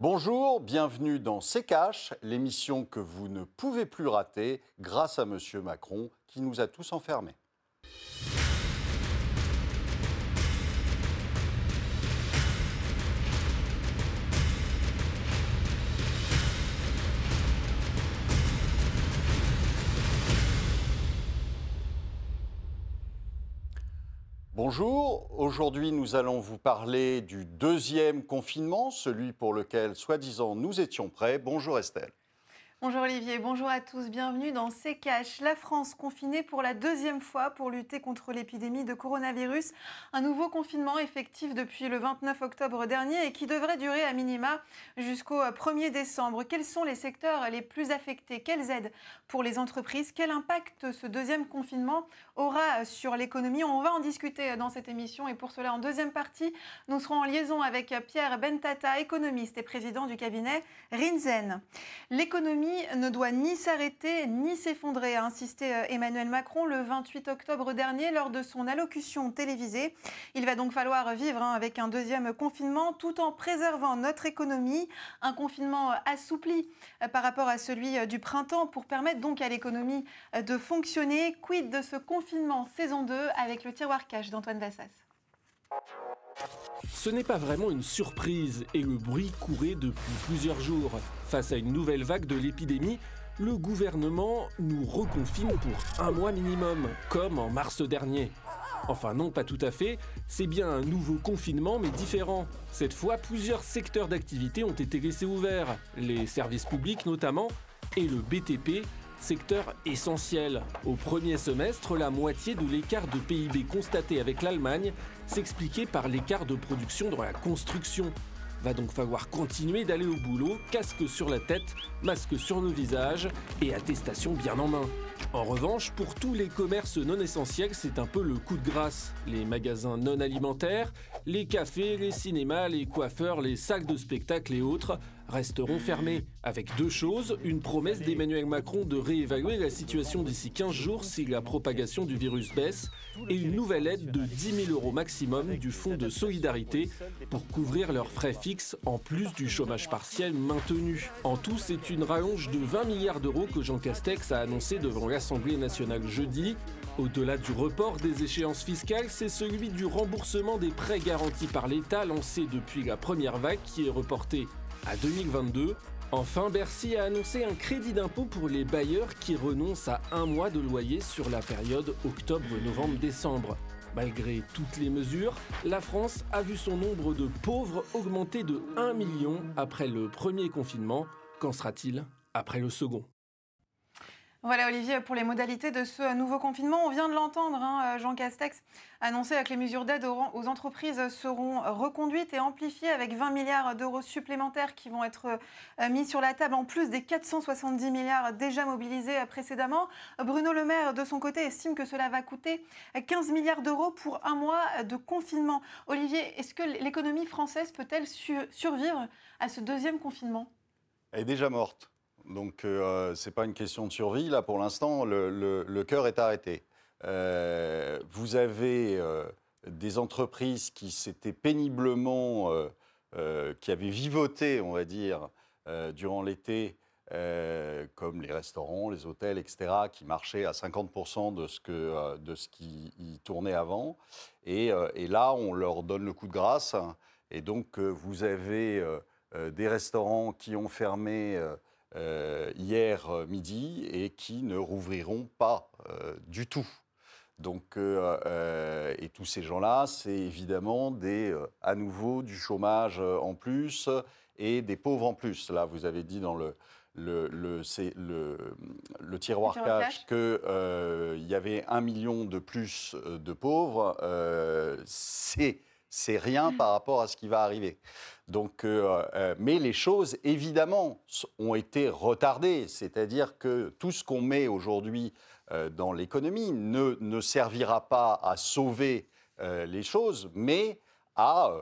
Bonjour, bienvenue dans C'est Cash, l'émission que vous ne pouvez plus rater grâce à Monsieur Macron qui nous a tous enfermés. Bonjour, aujourd'hui nous allons vous parler du deuxième confinement, celui pour lequel soi-disant nous étions prêts. Bonjour Estelle. Bonjour Olivier, bonjour à tous, bienvenue dans C'est Cash. La France confinée pour la deuxième fois pour lutter contre l'épidémie de coronavirus. Un nouveau confinement effectif depuis le 29 octobre dernier et qui devrait durer à minima jusqu'au 1er décembre. Quels sont les secteurs les plus affectés? Quelles aides pour les entreprises? Quel impact ce deuxième confinement aura sur l'économie? On va en discuter dans cette émission et pour cela en deuxième partie, nous serons en liaison avec Pierre Bentata, économiste et président du cabinet Rinzen. L'économie ne doit ni s'arrêter ni s'effondrer, a insisté euh, Emmanuel Macron le 28 octobre dernier lors de son allocution télévisée. Il va donc falloir vivre hein, avec un deuxième confinement tout en préservant notre économie, un confinement assoupli euh, par rapport à celui euh, du printemps pour permettre donc à l'économie de fonctionner. Quid de ce confinement saison 2 avec le tiroir cash d'Antoine Vassas? Ce n'est pas vraiment une surprise et le bruit courait depuis plusieurs jours. Face à une nouvelle vague de l'épidémie, le gouvernement nous reconfine pour un mois minimum, comme en mars dernier. Enfin non, pas tout à fait, c'est bien un nouveau confinement mais différent. Cette fois, plusieurs secteurs d'activité ont été laissés ouverts, les services publics notamment, et le BTP, secteur essentiel. Au premier semestre, la moitié de l'écart de PIB constaté avec l'Allemagne s'expliquait par l'écart de production dans la construction. Va donc falloir continuer d'aller au boulot, casque sur la tête, masque sur le visage et attestation bien en main. En revanche, pour tous les commerces non essentiels, c'est un peu le coup de grâce. Les magasins non alimentaires, les cafés, les cinémas, les coiffeurs, les sacs de spectacle et autres resteront fermés. Avec deux choses, une promesse d'Emmanuel Macron de réévaluer la situation d'ici 15 jours si la propagation du virus baisse, et une nouvelle aide de 10 000 euros maximum du Fonds de solidarité pour couvrir leurs frais fixes en plus du chômage partiel maintenu. En tout, c'est une rallonge de 20 milliards d'euros que Jean Castex a annoncé devant l'Assemblée nationale jeudi. Au-delà du report des échéances fiscales, c'est celui du remboursement des prêts garantis par l'État lancé depuis la première vague qui est reporté à 2022. Enfin, Bercy a annoncé un crédit d'impôt pour les bailleurs qui renoncent à un mois de loyer sur la période octobre-novembre-décembre. Malgré toutes les mesures, la France a vu son nombre de pauvres augmenter de 1 million après le premier confinement. Qu'en sera-t-il après le second? Voilà Olivier, pour les modalités de ce nouveau confinement, on vient de l'entendre, hein, Jean Castex annonçait que les mesures d'aide aux entreprises seront reconduites et amplifiées avec 20 milliards d'euros supplémentaires qui vont être euh, mis sur la table en plus des 470 milliards déjà mobilisés précédemment. Bruno Le Maire, de son côté, estime que cela va coûter 15 milliards d'euros pour un mois de confinement. Olivier, est-ce que l'économie française peut-elle survivre à ce deuxième confinement? Elle est déjà morte. Donc, euh, ce n'est pas une question de survie. Là, pour l'instant, le, cœur est arrêté. Euh, vous avez euh, des entreprises qui s'étaient péniblement, qui avaient vivoté, on va dire, durant l'été, comme les restaurants, les hôtels, etc., qui marchaient à 50% de ce, que, de ce qui tournait avant. Et, là, on leur donne le coup de grâce. Et donc, vous avez des restaurants qui ont fermé euh, hier euh, midi et qui ne rouvriront pas euh, du tout. Donc, et tous ces gens-là, c'est évidemment des, à nouveau du chômage en plus et des pauvres en plus. Là, vous avez dit dans le, le, le, le, le tiroir, cash qu'il y avait un million de plus de pauvres. c'est c'est rien par rapport à ce qui va arriver. Donc, euh, euh, mais les choses, évidemment, ont été retardées. C'est-à-dire que tout ce qu'on met aujourd'hui euh, dans l'économie ne, ne, servira pas à sauver les choses, mais à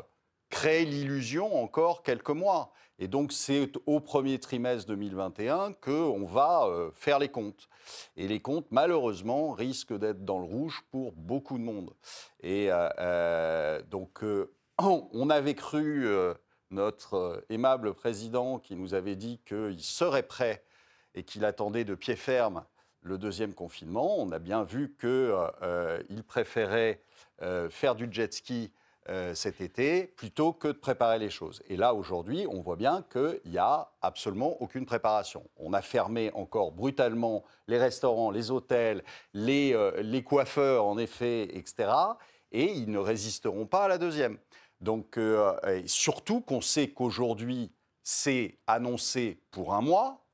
créer l'illusion encore quelques mois. Et donc, c'est au premier trimestre 2021 qu'on va faire les comptes. Et les comptes, malheureusement, risquent d'être dans le rouge pour beaucoup de monde. Et euh, euh, donc, euh, on avait cru notre aimable président qui nous avait dit qu'il serait prêt et qu'il attendait de pied ferme le deuxième confinement. On a bien vu qu'il préférait faire du jet ski euh, cet été plutôt que de préparer les choses. Et là, aujourd'hui, on voit bien qu'il n'y a absolument aucune préparation. On a fermé encore brutalement les restaurants, les hôtels, les, euh, les coiffeurs, en effet, etc. Et ils ne résisteront pas à la deuxième. Donc, euh, surtout qu'on sait qu'aujourd'hui, c'est annoncé pour un mois,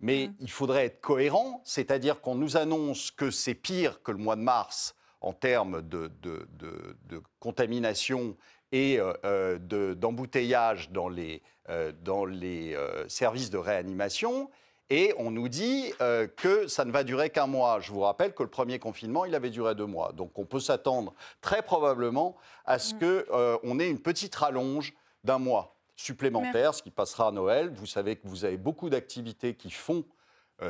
mais mmh. il faudrait être cohérent, c'est-à-dire qu'on nous annonce que c'est pire que le mois de mars en termes de, contamination et euh, euh, d'embouteillage dans les, euh, dans les services de réanimation. Et on nous dit que ça ne va durer qu'un mois. Je vous rappelle que le premier confinement, il avait duré deux mois. Donc on peut s'attendre très probablement à ce mm. qu'on ait une petite rallonge d'un mois supplémentaire, ce qui passera à Noël. Vous savez que vous avez beaucoup d'activités qui font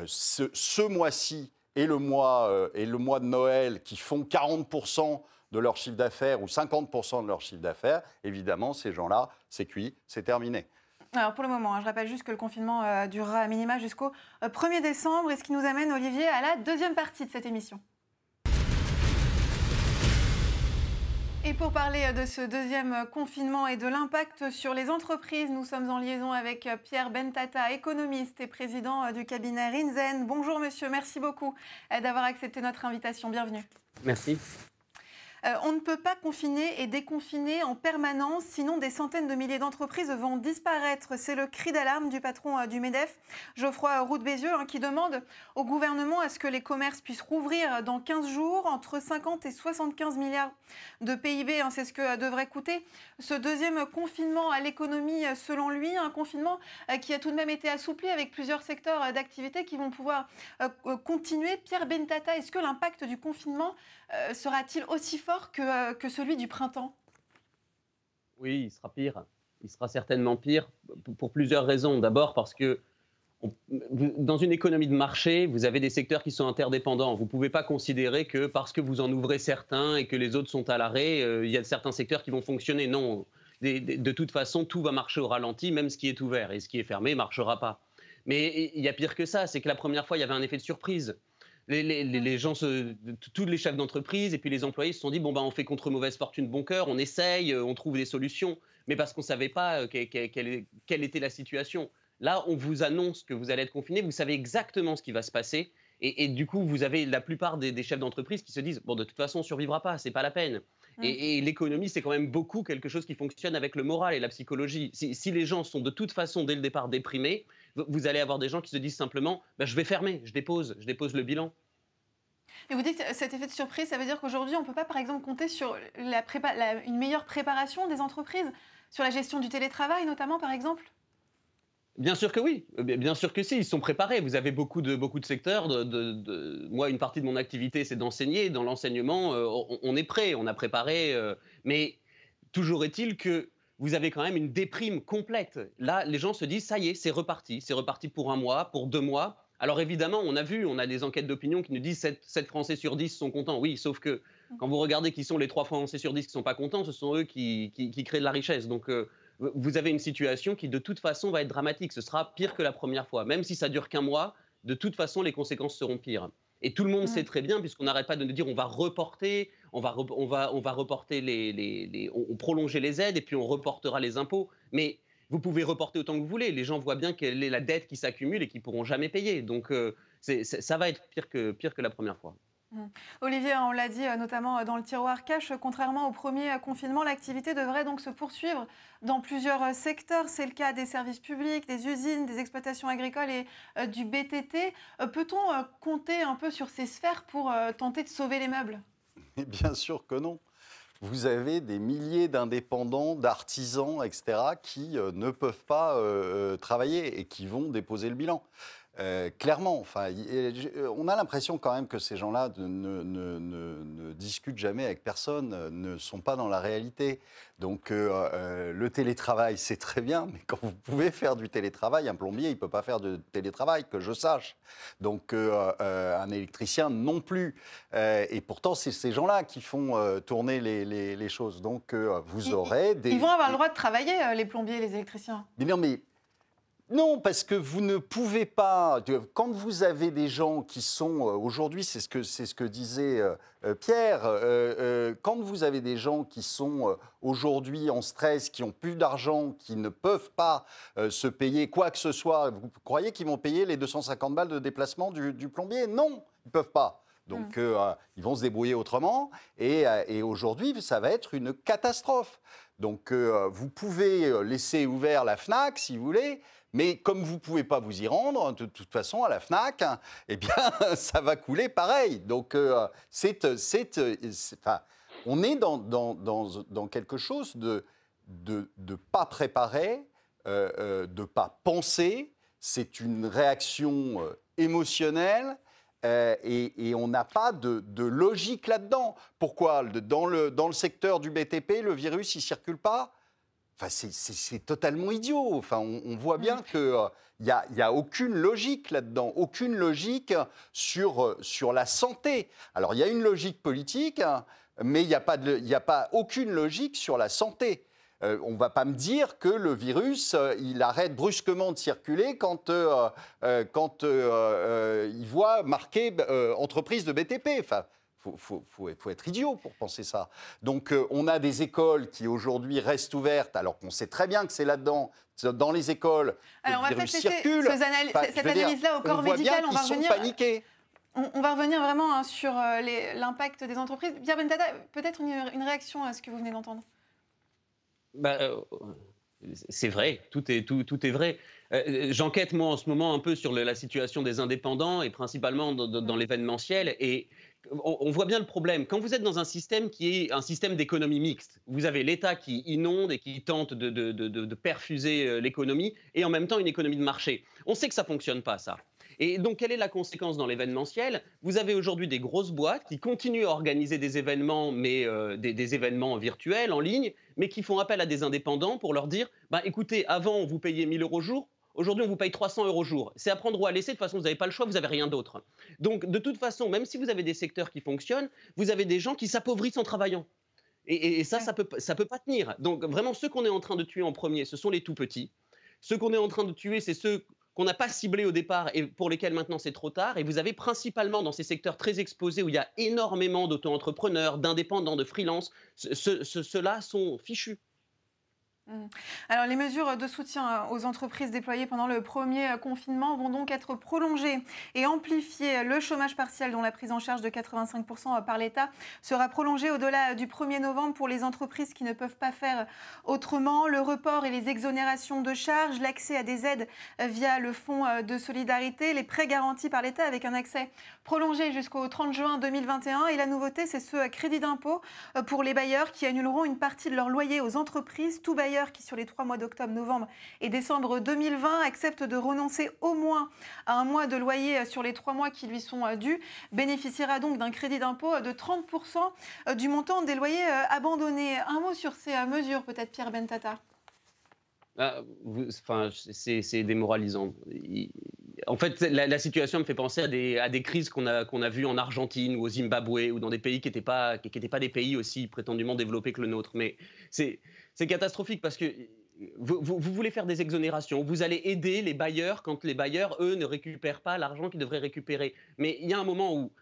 ce, ce mois-ci et le mois, euh, et le mois de Noël qui font 40% de leur chiffre d'affaires ou 50% de leur chiffre d'affaires, évidemment, ces gens-là, c'est cuit, c'est terminé. Alors pour le moment, hein, je rappelle juste que le confinement euh, durera à minima jusqu'au 1er euh, décembre, et ce qui nous amène, Olivier, à la deuxième partie de cette émission. Et pour parler euh, de ce deuxième euh, confinement et de l'impact sur les entreprises, nous sommes en liaison avec euh, Pierre Bentata, économiste et président du cabinet Rinzen. Bonjour monsieur, merci beaucoup d'avoir accepté notre invitation. Bienvenue. Merci. Euh, on ne peut pas confiner et déconfiner en permanence, sinon des centaines de milliers d'entreprises vont disparaître. C'est le cri d'alarme du patron euh, du MEDEF, Geoffroy Roux Bézieux, hein, qui demande au gouvernement à ce que les commerces puissent rouvrir dans 15 jours, entre 50 et 75 milliards de PIB. Hein, c'est ce que euh, devrait coûter ce deuxième confinement à l'économie, selon lui. Un confinement qui a tout de même été assoupli avec plusieurs secteurs d'activité qui vont pouvoir continuer. Pierre Bentata, est-ce que l'impact du confinement sera-t-il aussi fort euh, que, celui du printemps Oui, il sera pire. Il sera certainement pire pour plusieurs raisons. D'abord parce que dans une économie de marché, vous avez des secteurs qui sont interdépendants. Vous ne pouvez pas considérer que parce que vous en ouvrez certains et que les autres sont à l'arrêt, euh, il y a certains secteurs qui vont fonctionner. Non, de, toute façon, tout va marcher au ralenti, même ce qui est ouvert. Et ce qui est fermé ne marchera pas. Mais il y a pire que ça, c'est que la première fois, il y avait un effet de surprise les, gens, tous les chefs d'entreprise et puis les employés se sont dit bon ben on fait contre mauvaise fortune bon cœur, on essaye, euh, on trouve des solutions, mais parce qu'on ne savait pas euh, quelle, était la situation. Là, on vous annonce que vous allez être confiné, vous savez exactement ce qui va se passer, et, du coup, vous avez la plupart des, chefs d'entreprise qui se disent bon de toute façon on survivra pas, c'est pas la peine. Et, l'économie, c'est quand même beaucoup quelque chose qui fonctionne avec le moral et la psychologie. Si, les gens sont de toute façon dès le départ déprimés, vous allez avoir des gens qui se disent simplement bah, je vais fermer, je dépose, je dépose le bilan. Et vous dites que cet effet de surprise, ça veut dire qu'aujourd'hui, on ne peut pas, par exemple, compter sur la une meilleure préparation des entreprises, sur la gestion du télétravail notamment, par exemple? Bien sûr que oui, bien sûr que si, ils sont préparés. Vous avez beaucoup de, beaucoup de secteurs. De, Moi, une partie de mon activité, c'est d'enseigner. Dans l'enseignement, euh, on, est prêt, on a préparé. Euh, mais toujours est-il que vous avez quand même une déprime complète. Là, les gens se disent, ça y est, c'est reparti. C'est reparti pour un mois, pour deux mois. Alors évidemment, on a vu, on a des enquêtes d'opinion qui nous disent 7, 7, Français sur 10 sont contents. Oui, sauf que quand vous regardez qui sont les 3 Français sur 10 qui ne sont pas contents, ce sont eux qui, créent de la richesse. Donc euh, vous avez une situation qui de toute façon va être dramatique. Ce sera pire que la première fois. Même si ça dure qu'un mois, de toute façon, les conséquences seront pires. Et tout le monde sait très bien, puisqu'on n'arrête pas de nous dire on va reporter, on va, reporter les, on, prolonger les aides et puis on reportera les impôts. Mais vous pouvez reporter autant que vous voulez. Les gens voient bien quelle est la dette qui s'accumule et qui pourront jamais payer. Donc euh, ça va être pire que, pire que la première fois. Mmh. Olivier, on l'a dit euh, notamment euh, dans le tiroir cash, contrairement au premier confinement, l'activité devrait donc se poursuivre dans plusieurs secteurs. C'est le cas des services publics, des usines, des exploitations agricoles et du BTT. Peut-on compter un peu sur ces sphères pour tenter de sauver les meubles? Bien sûr que non vous avez des milliers d'indépendants, d'artisans, etc., qui euh, ne peuvent pas euh, euh, travailler et qui vont déposer le bilan. Euh, clairement, enfin, on a l'impression quand même que ces gens-là ne, ne, discutent jamais avec personne, ne sont pas dans la réalité. Donc euh, euh, le télétravail, c'est très bien, mais quand vous pouvez faire du télétravail, un plombier, il ne peut pas faire de télétravail, que je sache. Donc un électricien non plus. et pourtant, c'est ces gens-là qui font tourner les, les, choses. Donc vous aurez des... Ils vont avoir le droit de travailler, les plombiers et les électriciens? Mais non, mais non, parce que vous ne pouvez pas. Quand vous avez des gens qui sont euh, aujourd'hui, c'est ce que c'est ce que disait euh, euh, Pierre. quand vous avez des gens qui sont aujourd'hui en stress, qui ont plus d'argent, qui ne peuvent pas se payer quoi que ce soit, vous croyez qu'ils vont payer les 250 balles de déplacement du, plombier? Non, ils peuvent pas. Donc, mmh. ils vont se débrouiller autrement. Et, et aujourd'hui, ça va être une catastrophe. Donc, vous pouvez laisser ouvert la FNAC si vous voulez. Mais comme vous ne pouvez pas vous y rendre, de toute façon, à la FNAC, eh bien, ça va couler pareil. Donc, euh, c'est, enfin, on est dans, quelque chose de ne de, pas préparer, euh, euh, de pas penser. C'est une réaction euh, émotionnelle. Et, on n'a pas de, de logique là-dedans. Pourquoi? Dans le, dans le secteur du BTP, le virus, il ne circule pas? C'est totalement idiot. Enfin, on, voit bien mm. qu'il n'y a, y a aucune logique là-dedans, aucune logique sur, sur la santé. Alors, il y a une logique politique, mais il n'y a, pas a pas aucune logique sur la santé. Euh, on ne va pas me dire que le virus, euh, il arrête brusquement de circuler quand, euh, quand il voit marqué entreprise de BTP. Enfin, il faut, être idiot pour penser ça. Donc euh, on a des écoles qui aujourd'hui restent ouvertes, alors qu'on sait très bien que c'est là-dedans, dans les écoles, alors, le virus circule. cette analyse-là au corps médical, on va revenir. On, va revenir vraiment hein, sur euh, l'impact des entreprises. Pierre Bentata, peut-être une, réaction à ce que vous venez d'entendre? Bah, euh, c'est vrai, tout est, tout, tout est vrai. J'enquête moi en ce moment un peu sur la situation des indépendants et principalement dans, dans l'événementiel. Et on, voit bien le problème. Quand vous êtes dans un système qui est un système d'économie mixte, vous avez l'État qui inonde et qui tente de, perfuser euh, l'économie et en même temps une économie de marché. On sait que ça fonctionne pas, ça. Et donc, quelle est la conséquence dans l'événementiel? Vous avez aujourd'hui des grosses boîtes qui continuent à organiser des événements, mais euh, des, événements virtuels, en ligne, mais qui font appel à des indépendants pour leur dire bah, écoutez, avant, vous payait 1000 euros jour, Aujourd'hui, on vous paye 300 euros jour. C'est à prendre ou à laisser. De toute façon, vous n'avez pas le choix, vous n'avez rien d'autre. Donc, de toute façon, même si vous avez des secteurs qui fonctionnent, vous avez des gens qui s'appauvrissent en travaillant. Et, ça, ça ne peut, ça peut pas tenir. Donc, vraiment, ceux qu'on est en train de tuer en premier, ce sont les tout petits. Ceux qu'on est en train de tuer, c'est ceux qu'on n'a pas ciblés au départ et pour lesquels maintenant c'est trop tard. Et vous avez principalement dans ces secteurs très exposés où il y a énormément d'auto-entrepreneurs, d'indépendants, de freelance, ceux-là sont fichus. Mmh. Alors, les mesures de soutien euh, aux entreprises déployées pendant le premier euh, confinement vont donc être prolongées et amplifiées. Le chômage partiel, dont la prise en charge de 85% euh, par l'État, sera prolongé au-delà du 1er novembre pour les entreprises qui ne peuvent pas faire autrement. Le report et les exonérations de charges, l'accès à des aides via le fonds de solidarité, les prêts garantis par l'État avec un accès prolongé jusqu'au 30 juin 2021. Et la nouveauté, c'est ce crédit d'impôt pour les bailleurs qui annuleront une partie de leur loyer aux entreprises. Tout bailleur qui, sur les trois mois d'octobre, novembre et décembre 2020, accepte de renoncer au moins à un mois de loyer sur les trois mois qui lui sont euh, dus, bénéficiera donc d'un crédit d'impôt de 30% euh, du montant des loyers euh, abandonnés. Un mot sur ces mesures, peut-être Pierre Bentata ah, enfin, c'est démoralisant. En fait, la, situation me fait penser à des, à des crises qu'on a, qu'on a vues en Argentine ou au Zimbabwe ou dans des pays qui n'étaient pas, pas des pays aussi prétendument développés que le nôtre. Mais c'est catastrophique parce que vous, voulez faire des exonérations, vous allez aider les bailleurs quand les bailleurs, eux, ne récupèrent pas l'argent qu'ils devraient récupérer. Mais il y a un moment où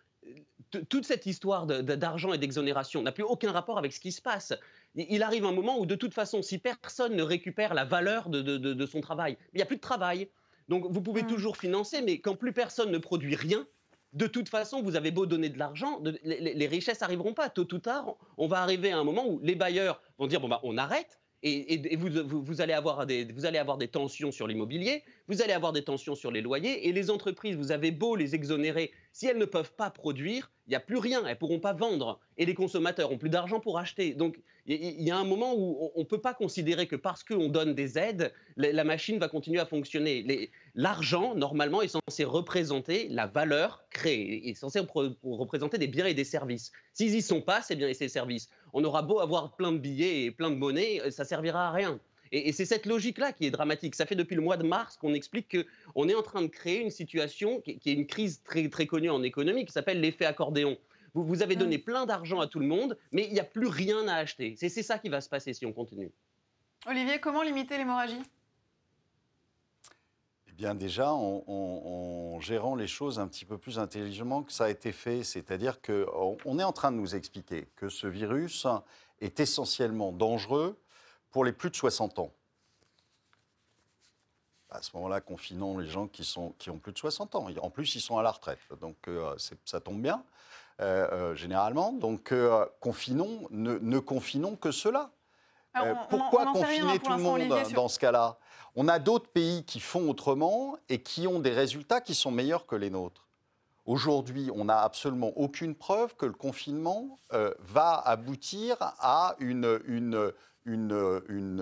toute cette histoire d'argent et d'exonération n'a plus aucun rapport avec ce qui se passe. Il arrive un moment où, de toute façon, si personne ne récupère la valeur de, son travail, il n'y a plus de travail. Donc vous pouvez mmh. toujours financer, mais quand plus personne ne produit rien, de toute façon, vous avez beau donner de l'argent, les, richesses n'arriveront pas. Tôt ou tard, on va arriver à un moment où les bailleurs vont dire bon bah on arrête. Et, vous, allez avoir des, vous allez avoir des tensions sur l'immobilier, vous allez avoir des tensions sur les loyers, et les entreprises, vous avez beau les exonérer, si elles ne peuvent pas produire, il n'y a plus rien, elles ne pourront pas vendre. Et les consommateurs ont plus d'argent pour acheter. Donc il y, a un moment où on ne peut pas considérer que parce qu'on donne des aides, la machine va continuer à fonctionner. L'argent, normalement, est censé représenter la valeur créée, est censé représenter des biens et des services. S'ils n'y sont pas, ces biens et ces services, on aura beau avoir plein de billets et plein de monnaie, ça servira à rien. Et, c'est cette logique-là qui est dramatique. Ça fait depuis le mois de mars qu'on explique qu'on est en train de créer une situation qui, est une crise très, très connue en économie qui s'appelle l'effet accordéon. Vous, avez donné plein d'argent à tout le monde, mais il n'y a plus rien à acheter. C'est ça qui va se passer si on continue. Olivier, comment limiter l'hémorragie? Eh bien déjà, en, gérant les choses un petit peu plus intelligemment que ça a été fait. C'est-à-dire qu'on est en train de nous expliquer que ce virus est essentiellement dangereux pour les plus de 60 ans. À ce moment-là, confinons les gens qui, sont, qui ont plus de 60 ans. En plus, ils sont à la retraite, donc euh, ça tombe bien. Euh, euh, généralement. Donc, euh, confinons, ne, confinons que cela. pourquoi confiner tout le monde dans ce cas-là? On a d'autres pays qui font autrement et qui ont des résultats qui sont meilleurs que les nôtres. Aujourd'hui, on n'a absolument aucune preuve que le confinement va aboutir à une, une, une, une,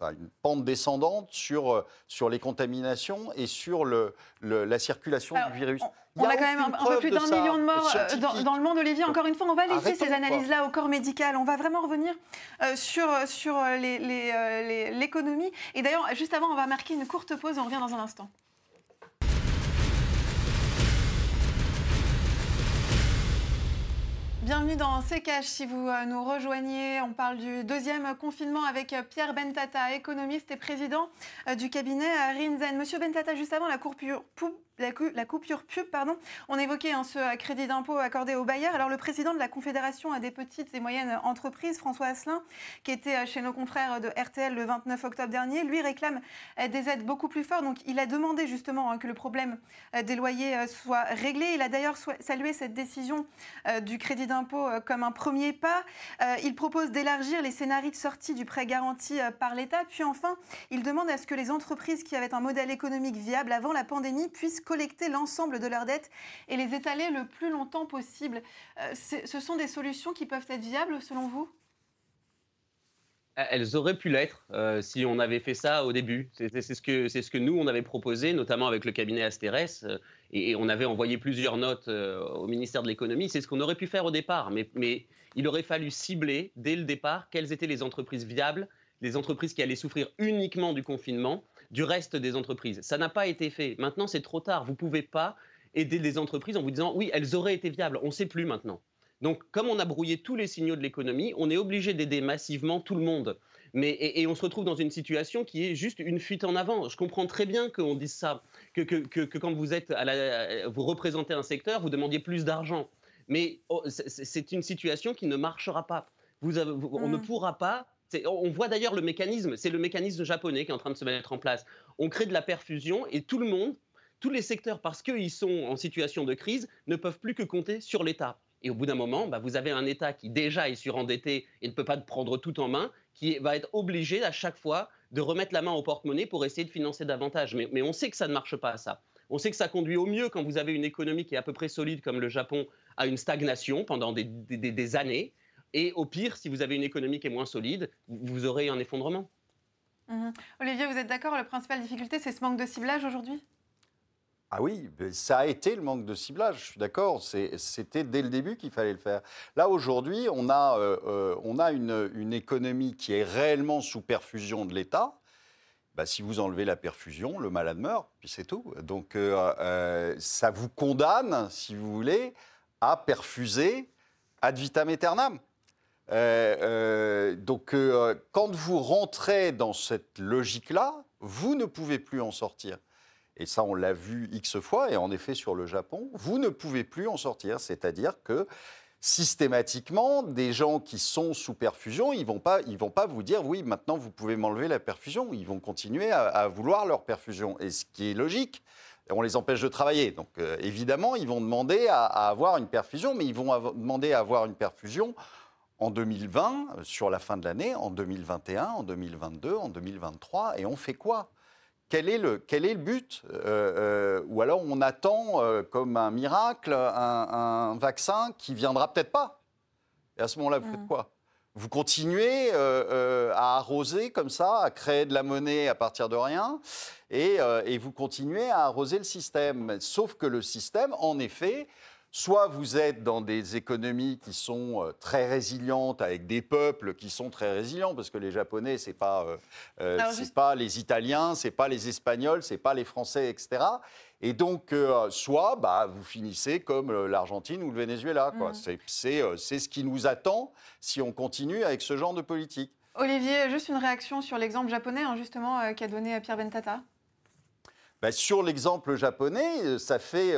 une, pente descendante sur, sur les contaminations et sur le, la circulation du virus. On a quand même un, peu plus d'un million de morts euh, dans, le monde, Olivier. Encore une fois, on va laisser ces analyses-là au corps médical. On va vraiment revenir euh, sur, sur l'économie. Et d'ailleurs, juste avant, on va marquer une courte pause. On revient dans un instant. Bienvenue dans CKH. Si vous euh, nous rejoignez, on parle du deuxième confinement avec Pierre Bentata, économiste et président du cabinet Rinzen. Monsieur Bentata, juste avant la coupure, la, coupure pub, pardon. On évoquait hein, ce crédit d'impôt accordé aux bailleurs. Alors le président de la Confédération des petites et moyennes entreprises, François Asselin, qui était euh, chez nos confrères de RTL le 29 octobre dernier, lui réclame euh, des aides beaucoup plus fortes. Donc il a demandé justement hein, que le problème euh, des loyers soit réglé. Il a d'ailleurs salué cette décision du crédit d'impôt comme un premier pas. Il propose d'élargir les scénarios de sortie du prêt garanti par l'État. Puis enfin, il demande à ce que les entreprises qui avaient un modèle économique viable avant la pandémie puissent collecter l'ensemble de leurs dettes et les étaler le plus longtemps possible. Euh, ce sont des solutions qui peuvent être viables selon vous? Elles auraient pu l'être euh, si on avait fait ça au début. C'est ce, que, ce que nous, on avait proposé, notamment avec le cabinet Asterès, euh, et, on avait envoyé plusieurs notes au ministère de l'économie. C'est ce qu'on aurait pu faire au départ, mais, mais, il aurait fallu cibler dès le départ quelles étaient les entreprises viables, les entreprises qui allaient souffrir uniquement du confinement, du reste des entreprises. Ça n'a pas été fait. Maintenant, c'est trop tard. Vous ne pouvez pas aider les entreprises en vous disant oui, elles auraient été viables. On ne sait plus maintenant. Donc, comme on a brouillé tous les signaux de l'économie, on est obligé d'aider massivement tout le monde. Mais, et, on se retrouve dans une situation qui est juste une fuite en avant. Je comprends très bien qu'on dise ça, que, que, quand vous, êtes à la, vous représentez un secteur, vous demandiez plus d'argent. Mais oh, c'est une situation qui ne marchera pas. Vous on ne mmh. pourra pas on voit d'ailleurs le mécanisme, c'est le mécanisme japonais qui est en train de se mettre en place. On crée de la perfusion et tout le monde, tous les secteurs, parce qu'ils sont en situation de crise, ne peuvent plus que compter sur l'État. Et au bout d'un moment, bah, vous avez un État qui déjà est surendetté et ne peut pas prendre tout en main, qui va être obligé à chaque fois de remettre la main au porte-monnaie pour essayer de financer davantage. Mais, on sait que ça ne marche pas, ça. On sait que ça conduit au mieux quand vous avez une économie qui est à peu près solide comme le Japon à une stagnation pendant des années. Et au pire, si vous avez une économie qui est moins solide, vous aurez un effondrement. Mhm. Olivier, vous êtes d'accord La principale difficulté, c'est ce manque de ciblage aujourd'hui? Ah oui, ça a été le manque de ciblage, je suis d'accord. C'était dès le début qu'il fallait le faire. Là, aujourd'hui, on a, euh, euh, on a une, économie qui est réellement sous perfusion de l'État. Bah, si vous enlevez la perfusion, le malade meurt, puis c'est tout. Donc, euh, ça vous condamne, si vous voulez, à perfuser ad vitam aeternam. Euh, euh, donc, euh, quand vous rentrez dans cette logique-là, vous ne pouvez plus en sortir. Et ça, on l'a vu X fois, et en effet sur le Japon, vous ne pouvez plus en sortir. C'est-à-dire que systématiquement, des gens qui sont sous perfusion, ils vont, vont pas vous dire oui, maintenant vous pouvez m'enlever la perfusion. Ils vont continuer à, vouloir leur perfusion. Et ce qui est logique, on les empêche de travailler. Donc évidemment, ils vont demander à, avoir une perfusion, mais ils vont demander à avoir une perfusion en 2020, sur la fin de l'année, en 2021, en 2022, en 2023, et on fait quoi? Quel est le, quel est le but? Ou alors on attend comme un miracle un, vaccin qui viendra peut-être pas? Et à ce moment-là, vous faites mmh. quoi? Vous continuez à arroser comme ça, à créer de la monnaie à partir de rien, et, et, vous continuez à arroser le système. Sauf que le système, en effet, Soit vous êtes dans des économies qui sont euh, très résilientes, avec des peuples qui sont très résilients, parce que les Japonais, ce n'est pas, euh, euh, pas les Italiens, ce n'est pas les Espagnols, ce n'est pas les Français, etc. Et donc, soit bah, vous finissez comme l'Argentine ou le Venezuela. Mmh. C'est ce qui nous attend si on continue avec ce genre de politique. Olivier, juste une réaction sur l'exemple japonais, hein, justement, qu'a donné Pierre Bentata? Bah, sur l'exemple japonais, ça fait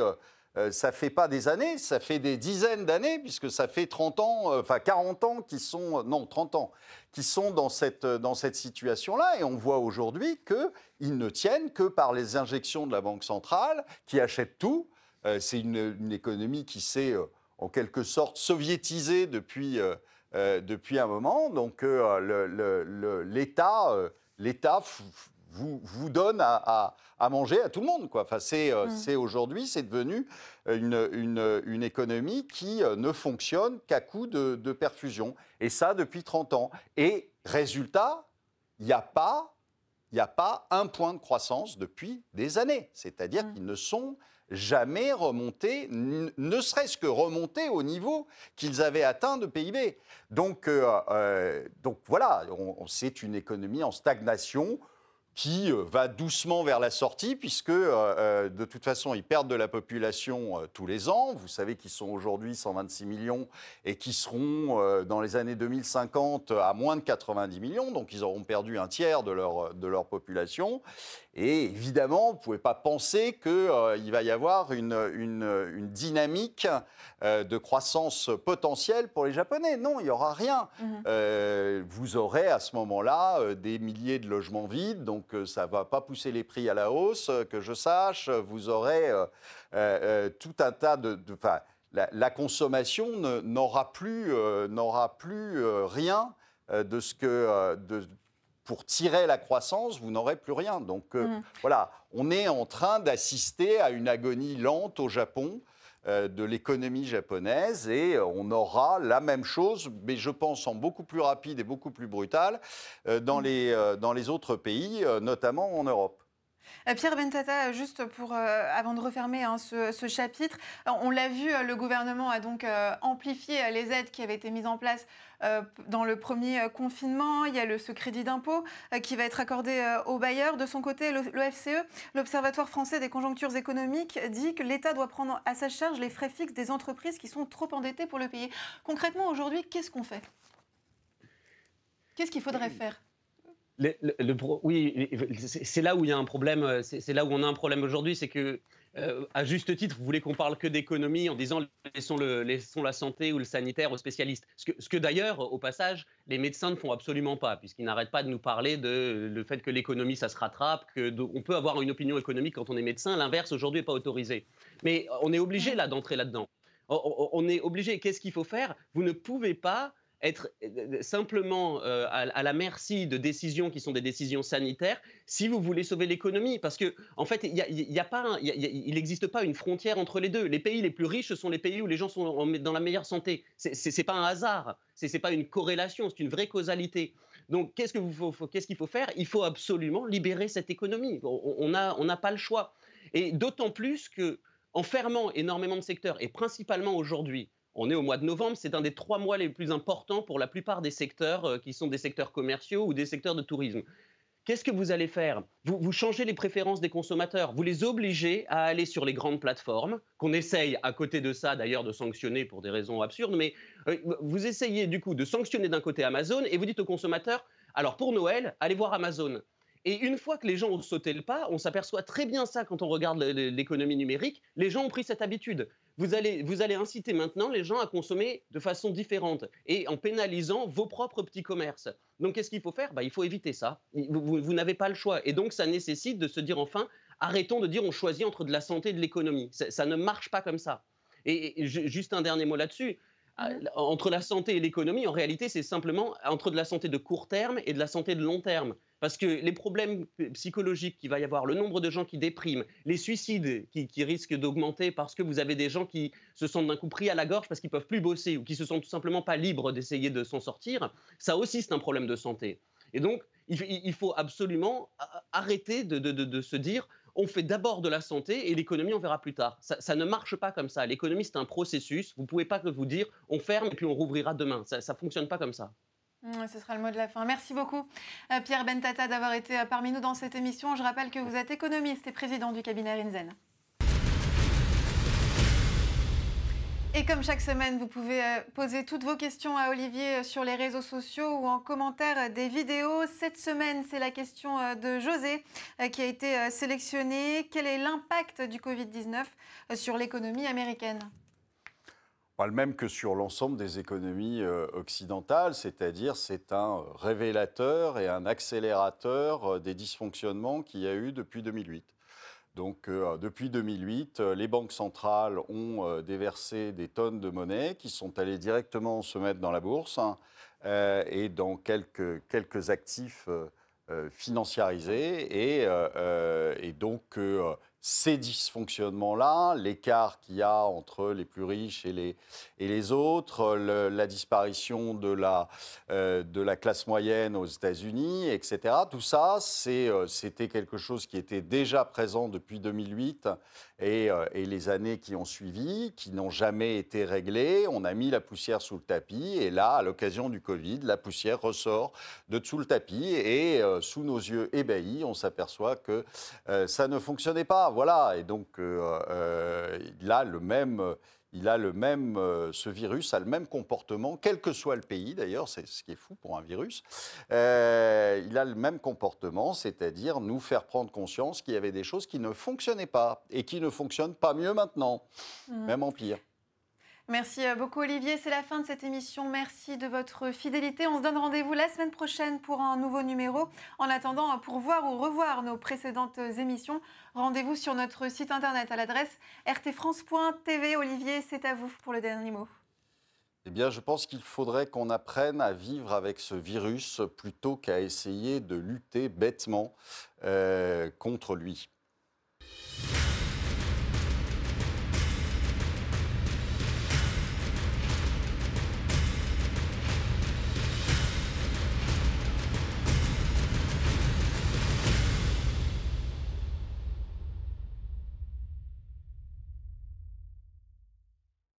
euh, ça fait pas des années, ça fait des dizaines d'années, puisque ça fait 30 ans, euh, enfin 40 ans qui sont, non 30 ans, qui sont dans cette, euh, dans cette situation-là. Et on voit aujourd'hui qu'ils ne tiennent que par les injections de la Banque centrale, qui achète tout. C'est une, économie qui s'est en quelque sorte soviétisée depuis, depuis un moment. Donc l'État... l'État vous, vous donne à, manger à tout le monde. Quoi. Enfin, c'est, euh, mm. aujourd'hui, c'est devenu une, une, économie qui euh, ne fonctionne qu'à coup de, perfusion. Et ça depuis 30 ans. Et résultat, il n'y a pas il n'y a pas un point de croissance depuis des années. C'est-à-dire mm. qu'ils ne sont jamais remontés, ne serait-ce que remontés au niveau qu'ils avaient atteint de PIB. Donc, euh, donc voilà, c'est une économie en stagnation qui euh, va doucement vers la sortie, puisque euh, euh, de toute façon, ils perdent de la population tous les ans. Vous savez qu'ils sont aujourd'hui 126 millions et qui seront dans les années 2050 à moins de 90 millions, donc ils auront perdu un tiers de leur, de leur population. Et évidemment, vous ne pouvez pas penser qu'il euh, va y avoir une, une, dynamique euh, de croissance potentielle pour les Japonais. Non, il n'y aura rien. Mhm. Euh, vous aurez à ce moment-là des milliers de logements vides, donc ça ne va pas pousser les prix à la hausse, que je sache. Vous aurez tout un tas de... la, la, consommation n'aura plus, n'aura plus rien de ce que... De, pour tirer la croissance, vous n'aurez plus rien. Donc euh, mmh. voilà, on est en train d'assister à une agonie lente au Japon euh, de l'économie japonaise et euh, on aura la même chose, mais je pense en beaucoup plus rapide et beaucoup plus brutal dans, mmh. les, dans les autres pays, notamment en Europe. Pierre Bentata, juste pour, avant de refermer hein, ce, ce, chapitre, on l'a vu, le gouvernement a donc amplifié les aides qui avaient été mises en place euh, dans le premier euh, confinement. Il y a le, ce crédit d'impôt euh, qui va être accordé aux bailleurs. De son côté, l'OFCE, l'Observatoire français des conjonctures économiques, dit que l'État doit prendre à sa charge les frais fixes des entreprises qui sont trop endettées pour le payer. Concrètement, aujourd'hui, qu'est-ce qu'on fait? Qu'est-ce qu'il faudrait faire? Oui, c'est là où il y a un problème. C'est là où on a un problème aujourd'hui, c'est que euh, à juste titre, vous voulez qu'on parle que d'économie en disant laissons, la santé ou le sanitaire aux spécialistes. Ce que, que d'ailleurs, au passage, les médecins ne font absolument pas, puisqu'ils n'arrêtent pas de nous parler de le fait que l'économie, ça se rattrape, qu'on peut avoir une opinion économique quand on est médecin. L'inverse, aujourd'hui, n'est pas autorisé. Mais on est obligé là d'entrer là-dedans. on est obligé. Qu'est-ce qu'il faut faire? Vous ne pouvez pas être euh, simplement euh, à, la merci de décisions qui sont des décisions sanitaires si vous voulez sauver l'économie. Parce que, en fait, il n'existe pas une frontière entre les deux. Les pays les plus riches, sont les pays où les gens sont dans la meilleure santé. Ce n'est pas un hasard, ce n'est pas une corrélation, c'est une vraie causalité. Donc, qu'est-ce qu'il faut, faut, faire? Il faut absolument libérer cette économie. On n'a pas le choix. Et d'autant plus que en fermant énormément de secteurs, et principalement aujourd'hui, on est au mois de novembre, c'est un des trois mois les plus importants pour la plupart des secteurs euh, qui sont des secteurs commerciaux ou des secteurs de tourisme. Qu'est-ce que vous allez faire? Vous, changez les préférences des consommateurs, vous les obligez à aller sur les grandes plateformes, qu'on essaye à côté de ça d'ailleurs de sanctionner pour des raisons absurdes, mais euh, vous essayez du coup de sanctionner d'un côté Amazon et vous dites aux consommateurs, alors pour Noël, allez voir Amazon. Et une fois que les gens ont sauté le pas, on s'aperçoit très bien ça quand on regarde l'économie numérique, les gens ont pris cette habitude. Vous allez, vous allez inciter maintenant les gens à consommer de façon différente et en pénalisant vos propres petits commerces. Donc qu'est-ce qu'il faut faire? Bah, Il faut éviter ça. Vous, n'avez pas le choix. Et donc ça nécessite de se dire enfin, arrêtons de dire on choisit entre de la santé et de l'économie. Ça, ne marche pas comme ça. et juste un dernier mot là-dessus. Ah, mmh. entre la santé et l'économie, en réalité, c'est simplement entre de la santé de court terme et de la santé de long terme. Parce que les problèmes psychologiques qu'il va y avoir, le nombre de gens qui dépriment, les suicides qui, risquent d'augmenter parce que vous avez des gens qui se sentent d'un coup pris à la gorge parce qu'ils peuvent plus bosser ou qui se sentent tout simplement pas libres d'essayer de s'en sortir, ça aussi c'est un problème de santé. Et donc, il, faut absolument arrêter de, se dire on fait d'abord de la santé et l'économie, on verra plus tard. Ça, ne marche pas comme ça. L'économie, c'est un processus. Vous ne pouvez pas vous dire on ferme et puis on rouvrira demain. Ça ne fonctionne pas comme ça. Ce sera le mot de la fin. Merci beaucoup, euh, Pierre Bentata, d'avoir été euh, parmi nous dans cette émission. Je rappelle que vous êtes économiste et président du cabinet Rinzen. Et comme chaque semaine, vous pouvez euh, poser toutes vos questions à Olivier sur les réseaux sociaux ou en commentaire des vidéos. Cette semaine, c'est la question de José qui a été sélectionnée. Quel est l'impact du Covid-19 sur l'économie américaine? Pas le même que sur l'ensemble des économies euh, occidentales, c'est-à-dire c'est un révélateur et un accélérateur euh, des dysfonctionnements qu'il y a eu depuis 2008. Donc euh, depuis 2008, les banques centrales ont déversé des tonnes de monnaie qui sont allées directement se mettre dans la bourse hein, et dans quelques, quelques actifs financiarisés. Et, et donc ces dysfonctionnements-là, l'écart qu'il y a entre les plus riches et les, et les autres, la disparition de la, euh, de la classe moyenne aux États-Unis, etc. Tout ça, euh, c'était quelque chose qui était déjà présent depuis 2008 et, euh, et les années qui ont suivi, qui n'ont jamais été réglées. On a mis la poussière sous le tapis et là, à l'occasion du Covid, la poussière ressort de dessous le tapis et sous nos yeux ébahis, on s'aperçoit que ça ne fonctionnait pas voilà, et donc euh, euh, a le même, il a le même, euh, ce virus a le même comportement, quel que soit le pays d'ailleurs, c'est ce qui est fou pour un virus. il a le même comportement, c'est-à-dire nous faire prendre conscience qu'il y avait des choses qui ne fonctionnaient pas et qui ne fonctionnent pas mieux maintenant, mmh. même en pire. Merci euh, beaucoup Olivier, c'est la fin de cette émission. Merci de votre fidélité. On se donne rendez-vous la semaine prochaine pour un nouveau numéro. En attendant, pour voir ou revoir nos précédentes émissions, rendez-vous sur notre site internet à l'adresse rtfrance.tv. Olivier, c'est à vous pour le dernier mot. Eh bien, je pense qu'il faudrait qu'on apprenne à vivre avec ce virus plutôt qu'à essayer de lutter bêtement euh, contre lui.